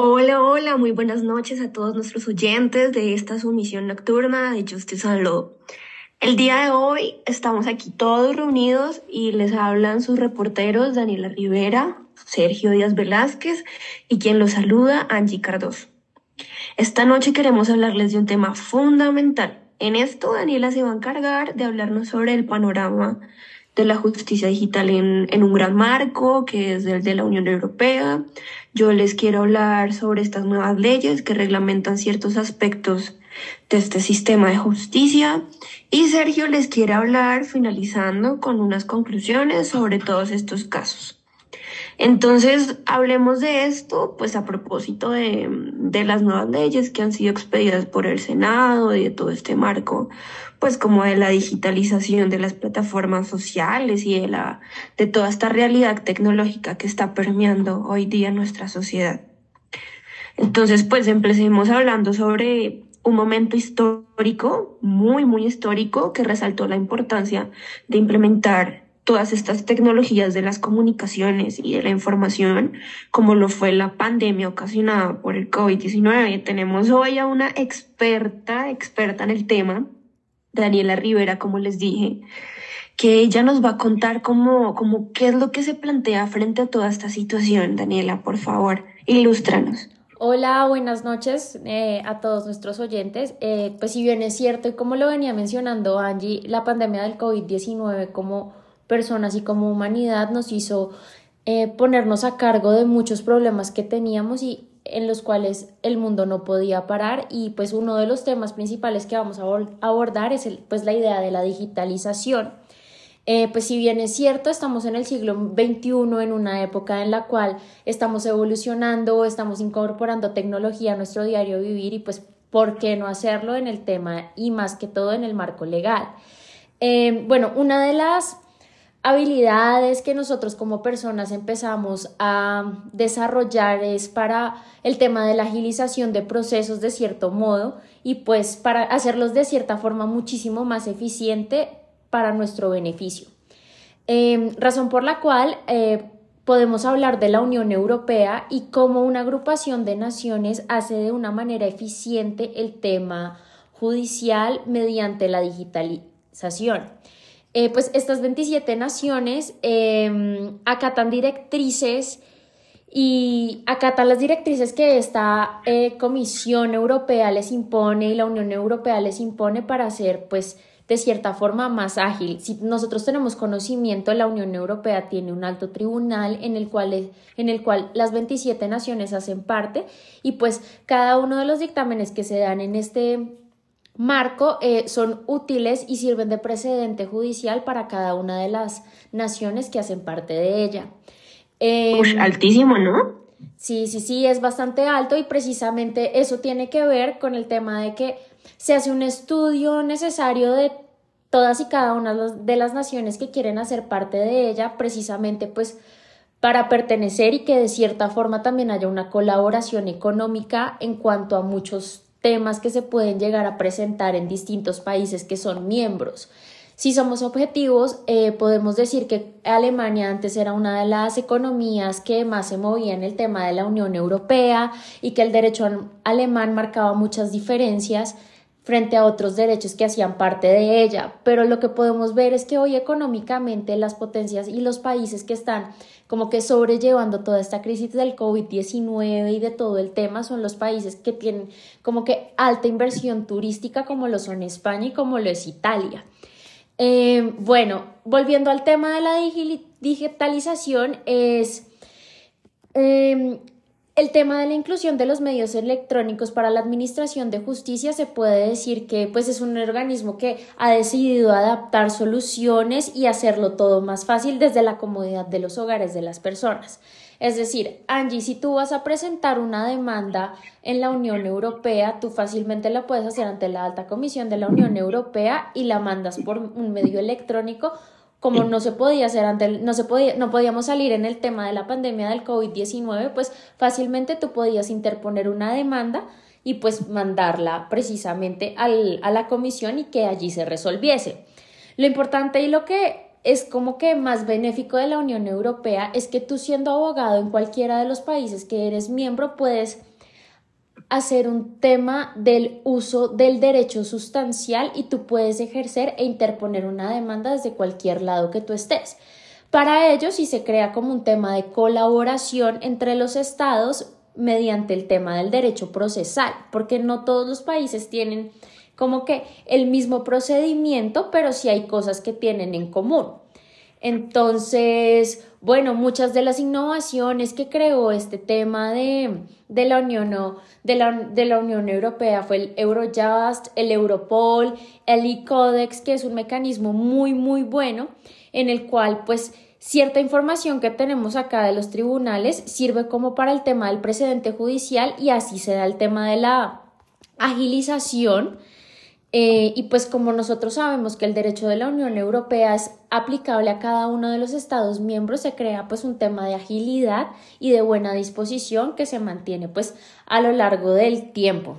Hola, hola, muy buenas noches a todos nuestros oyentes de esta sumisión nocturna de Justice and Law. El día de hoy estamos aquí todos reunidos y les hablan sus reporteros Daniela Rivera, Sergio Díaz Velázquez y quien los saluda, Angie Cardoso. Esta noche queremos hablarles de un tema fundamental. En esto, Daniela se va a encargar de hablarnos sobre el panorama de la justicia digital en, en, un gran marco, que es el de la Unión Europea. Yo les quiero hablar sobre estas nuevas leyes que reglamentan ciertos aspectos de este sistema de justicia. Y Sergio les quiere hablar, finalizando, con unas conclusiones sobre todos estos casos. Entonces, hablemos de esto, pues a propósito de, de, las nuevas leyes que han sido expedidas por el Senado y de todo este marco, pues como de la digitalización de las plataformas sociales y de, la, de toda esta realidad tecnológica que está permeando hoy día nuestra sociedad. Entonces, pues empecemos hablando sobre un momento histórico, muy, muy histórico, que resaltó la importancia de implementar todas estas tecnologías de las comunicaciones y de la información, como lo fue la pandemia ocasionada por el COVID-19. Tenemos hoy a una experta, experta en el tema, Daniela Rivera, como les dije, que ella nos va a contar cómo, cómo qué es lo que se plantea frente a toda esta situación. Daniela, por favor, ilústranos. Hola, buenas noches eh, a todos nuestros oyentes. Eh, pues si bien es cierto, y como lo venía mencionando Angie, la pandemia del COVID-19 como personas y como humanidad nos hizo eh, ponernos a cargo de muchos problemas que teníamos y en los cuales el mundo no podía parar y pues uno de los temas principales que vamos a abordar es el, pues la idea de la digitalización. Eh, pues si bien es cierto, estamos en el siglo XXI, en una época en la cual estamos evolucionando, estamos incorporando tecnología a nuestro diario vivir y pues, ¿por qué no hacerlo en el tema y más que todo en el marco legal? Eh, bueno, una de las habilidades que nosotros como personas empezamos a desarrollar es para el tema de la agilización de procesos de cierto modo y pues para hacerlos de cierta forma muchísimo más eficiente para nuestro beneficio. Em, razón por la cual eh, podemos hablar de la Unión Europea y cómo una agrupación de naciones hace de una manera eficiente el tema judicial mediante la digitalización. Eh, pues estas 27 naciones em, acatan directrices y acatan las directrices que esta eh, Comisión Europea les impone y la Unión Europea les impone para hacer pues de cierta forma más ágil. Si nosotros tenemos conocimiento, la Unión Europea tiene un alto tribunal en el cual, en el cual las 27 naciones hacen parte y pues cada uno de los dictámenes que se dan en este marco eh, son útiles y sirven de precedente judicial para cada una de las naciones que hacen parte de ella. Eh, altísimo, ¿no? Sí, sí, sí, es bastante alto y precisamente eso tiene que ver con el tema de que se hace un estudio necesario de todas y cada una de las naciones que quieren hacer parte de ella, precisamente pues para pertenecer y que de cierta forma también haya una colaboración económica en cuanto a muchos temas que se pueden llegar a presentar en distintos países que son miembros. Si somos objetivos, eh, podemos decir que Alemania antes era una de las economías que más se movía en el tema de la Unión Europea y que el derecho alemán marcaba muchas diferencias frente a otros derechos que hacían parte de ella. Pero lo que podemos ver es que hoy económicamente las potencias y los países que están como que sobrellevando toda esta crisis del COVID-19 y de todo el tema son los países que tienen como que alta inversión turística como lo son España y como lo es Italia. Eh, bueno, volviendo al tema de la digitalización es... Eh, el tema de la inclusión de los medios electrónicos para la Administración de Justicia se puede decir que pues es un organismo que ha decidido adaptar soluciones y hacerlo todo más fácil desde la comodidad de los hogares de las personas. Es decir, Angie, si tú vas a presentar una demanda en la Unión Europea, tú fácilmente la puedes hacer ante la alta comisión de la Unión Europea y la mandas por un medio electrónico como no se podía hacer ante no se podía no podíamos salir en el tema de la pandemia del COVID-19, pues fácilmente tú podías interponer una demanda y pues mandarla precisamente al, a la comisión y que allí se resolviese. Lo importante y lo que es como que más benéfico de la Unión Europea es que tú siendo abogado en cualquiera de los países que eres miembro puedes hacer un tema del uso del derecho sustancial y tú puedes ejercer e interponer una demanda desde cualquier lado que tú estés. Para ello, si se crea como un tema de colaboración entre los estados mediante el tema del derecho procesal, porque no todos los países tienen como que el mismo procedimiento, pero sí hay cosas que tienen en común. Entonces, bueno, muchas de las innovaciones que creó este tema de, la, Unión, de, la, de la Unión Europea fue el Eurojust, el Europol, el e-Codex, que es un mecanismo muy, muy bueno en el cual pues cierta información que tenemos acá de los tribunales sirve como para el tema del precedente judicial y así se da el tema de la agilización eh, y pues como nosotros sabemos que el derecho de la Unión Europea es aplicable a cada uno de los Estados miembros, se crea pues un tema de agilidad y de buena disposición que se mantiene pues a lo largo del tiempo.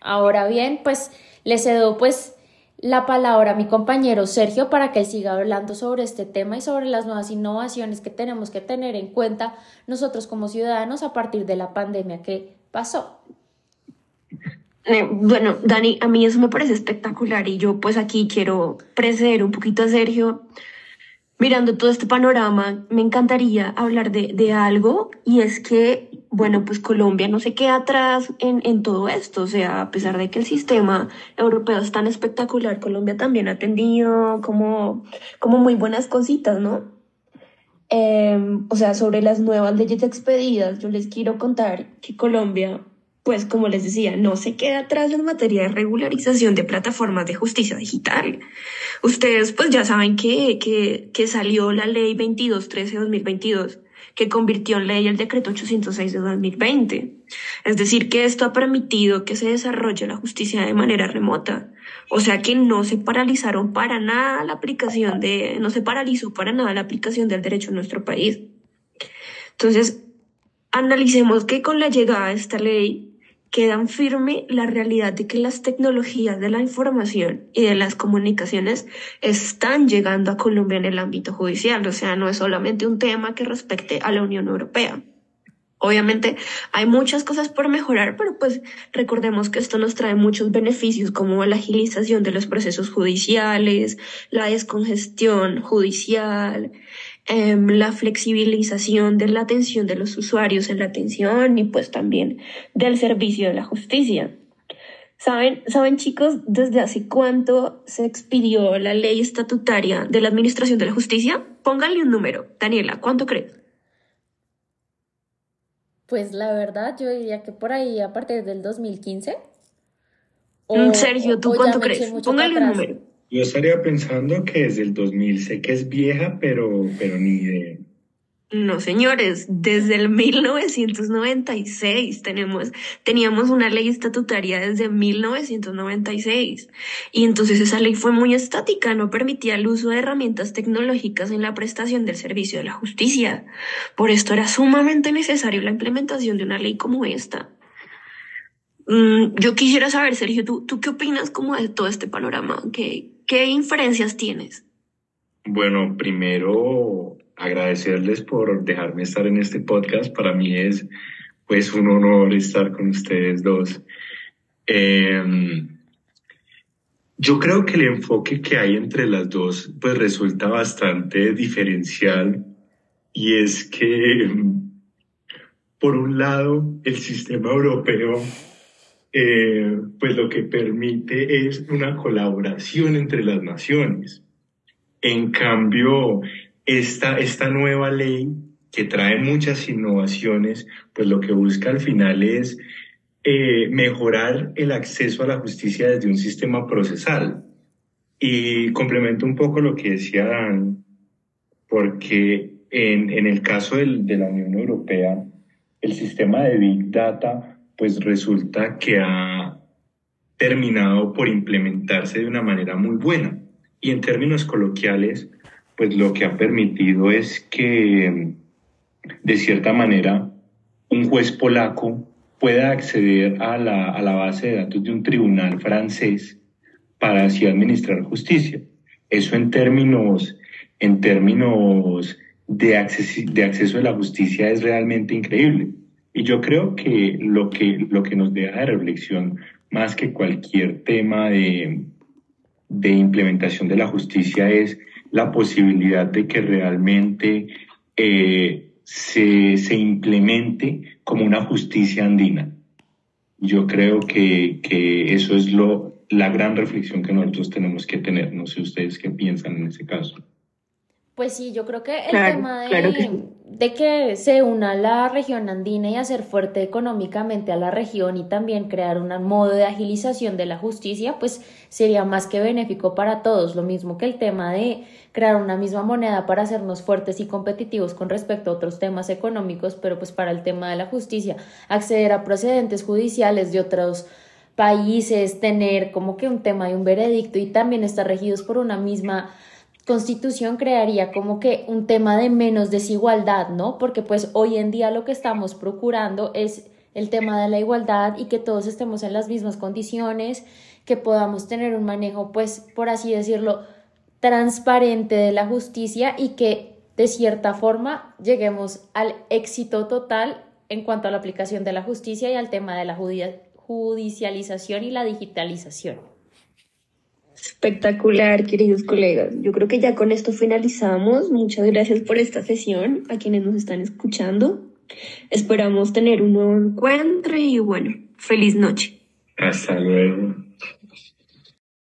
Ahora bien, pues le cedo pues la palabra a mi compañero Sergio para que siga hablando sobre este tema y sobre las nuevas innovaciones que tenemos que tener en cuenta nosotros como ciudadanos a partir de la pandemia que pasó. Eh, bueno, Dani, a mí eso me parece espectacular y yo pues aquí quiero preceder un poquito a Sergio. Mirando todo este panorama, me encantaría hablar de, de algo y es que, bueno, pues Colombia no se queda atrás en, en todo esto. O sea, a pesar de que el sistema europeo es tan espectacular, Colombia también ha tenido como, como muy buenas cositas, ¿no? Em, o sea, sobre las nuevas leyes expedidas, yo les quiero contar que Colombia pues como les decía, no se queda atrás en materia de regularización de plataformas de justicia digital. Ustedes pues ya saben que, que, que salió la ley 2213-2022 que convirtió en ley el decreto 806 de 2020. Es decir, que esto ha permitido que se desarrolle la justicia de manera remota. O sea que no se paralizaron para nada la aplicación de, no se paralizó para nada la aplicación del derecho en nuestro país. Entonces, analicemos que con la llegada de esta ley quedan firme la realidad de que las tecnologías de la información y de las comunicaciones están llegando a Colombia en el ámbito judicial, o sea, no es solamente un tema que respecte a la Unión Europea. Obviamente hay muchas cosas por mejorar, pero pues recordemos que esto nos trae muchos beneficios como la agilización de los procesos judiciales, la descongestión judicial, Em, la flexibilización de la atención de los usuarios en la atención y pues también del servicio de la justicia. ¿Saben, ¿Saben chicos desde hace cuánto se expidió la ley estatutaria de la Administración de la Justicia? Pónganle un número. Daniela, ¿cuánto crees? Pues la verdad, yo diría que por ahí a partir del 2015. Mm, Sergio, ¿tú cuánto crees? Póngale un número. Yo estaría pensando que desde el 2000 sé que es vieja, pero, pero ni idea. No, señores, desde el 1996 tenemos, teníamos una ley estatutaria desde 1996. Y entonces esa ley fue muy estática, no permitía el uso de herramientas tecnológicas en la prestación del servicio de la justicia. Por esto era sumamente necesario la implementación de una ley como esta. Mm, yo quisiera saber, Sergio, ¿tú, ¿tú qué opinas como de todo este panorama? ¿Qué, ¿Qué inferencias tienes? Bueno, primero agradecerles por dejarme estar en este podcast. Para mí es pues un honor estar con ustedes dos. Em, yo creo que el enfoque que hay entre las dos pues resulta bastante diferencial y es que por un lado el sistema europeo eh, pues lo que permite es una colaboración entre las naciones. En cambio, esta, esta nueva ley que trae muchas innovaciones, pues lo que busca al final es eh, mejorar el acceso a la justicia desde un sistema procesal. Y complemento un poco lo que decía Dan, porque en, en el caso del, de la Unión Europea, el sistema de Big Data pues resulta que ha terminado por implementarse de una manera muy buena. Y en términos coloquiales, pues lo que ha permitido es que, de cierta manera, un juez polaco pueda acceder a la, a la base de datos de un tribunal francés para así administrar justicia. Eso en términos en términos de, de acceso a la justicia es realmente increíble. Y yo creo que lo que, lo que nos deja de reflexión, más que cualquier tema de, de implementación de la justicia, es la posibilidad de que realmente eh, se, se, implemente como una justicia andina. Yo creo que, que eso es lo, la gran reflexión que nosotros tenemos que tener. No sé ustedes qué piensan en ese caso. Pues sí, yo creo que el tema de, de, que se una la región andina y hacer fuerte económicamente a la región y también crear un modo de agilización de la justicia, pues sería más que benéfico para todos. Lo mismo que el tema de crear una misma moneda para hacernos fuertes y competitivos con respecto a otros temas económicos, pero pues para el tema de la justicia, acceder a procedentes judiciales de otros países, tener como que un tema de un veredicto y también estar regidos por una misma constitución crearía como que un tema de menos desigualdad, ¿no? Porque pues hoy en día lo que estamos procurando es el tema de la igualdad y que todos estemos en las mismas condiciones, que podamos tener un manejo, pues, por así decirlo, transparente de la justicia y que de cierta forma lleguemos al éxito total en cuanto a la aplicación de la justicia y al tema de la judicialización y la digitalización. Espectacular, queridos colegas. Yo creo que ya con esto finalizamos. Muchas gracias por esta sesión a quienes nos están escuchando. Esperamos tener un nuevo encuentro y bueno, feliz noche. Hasta luego.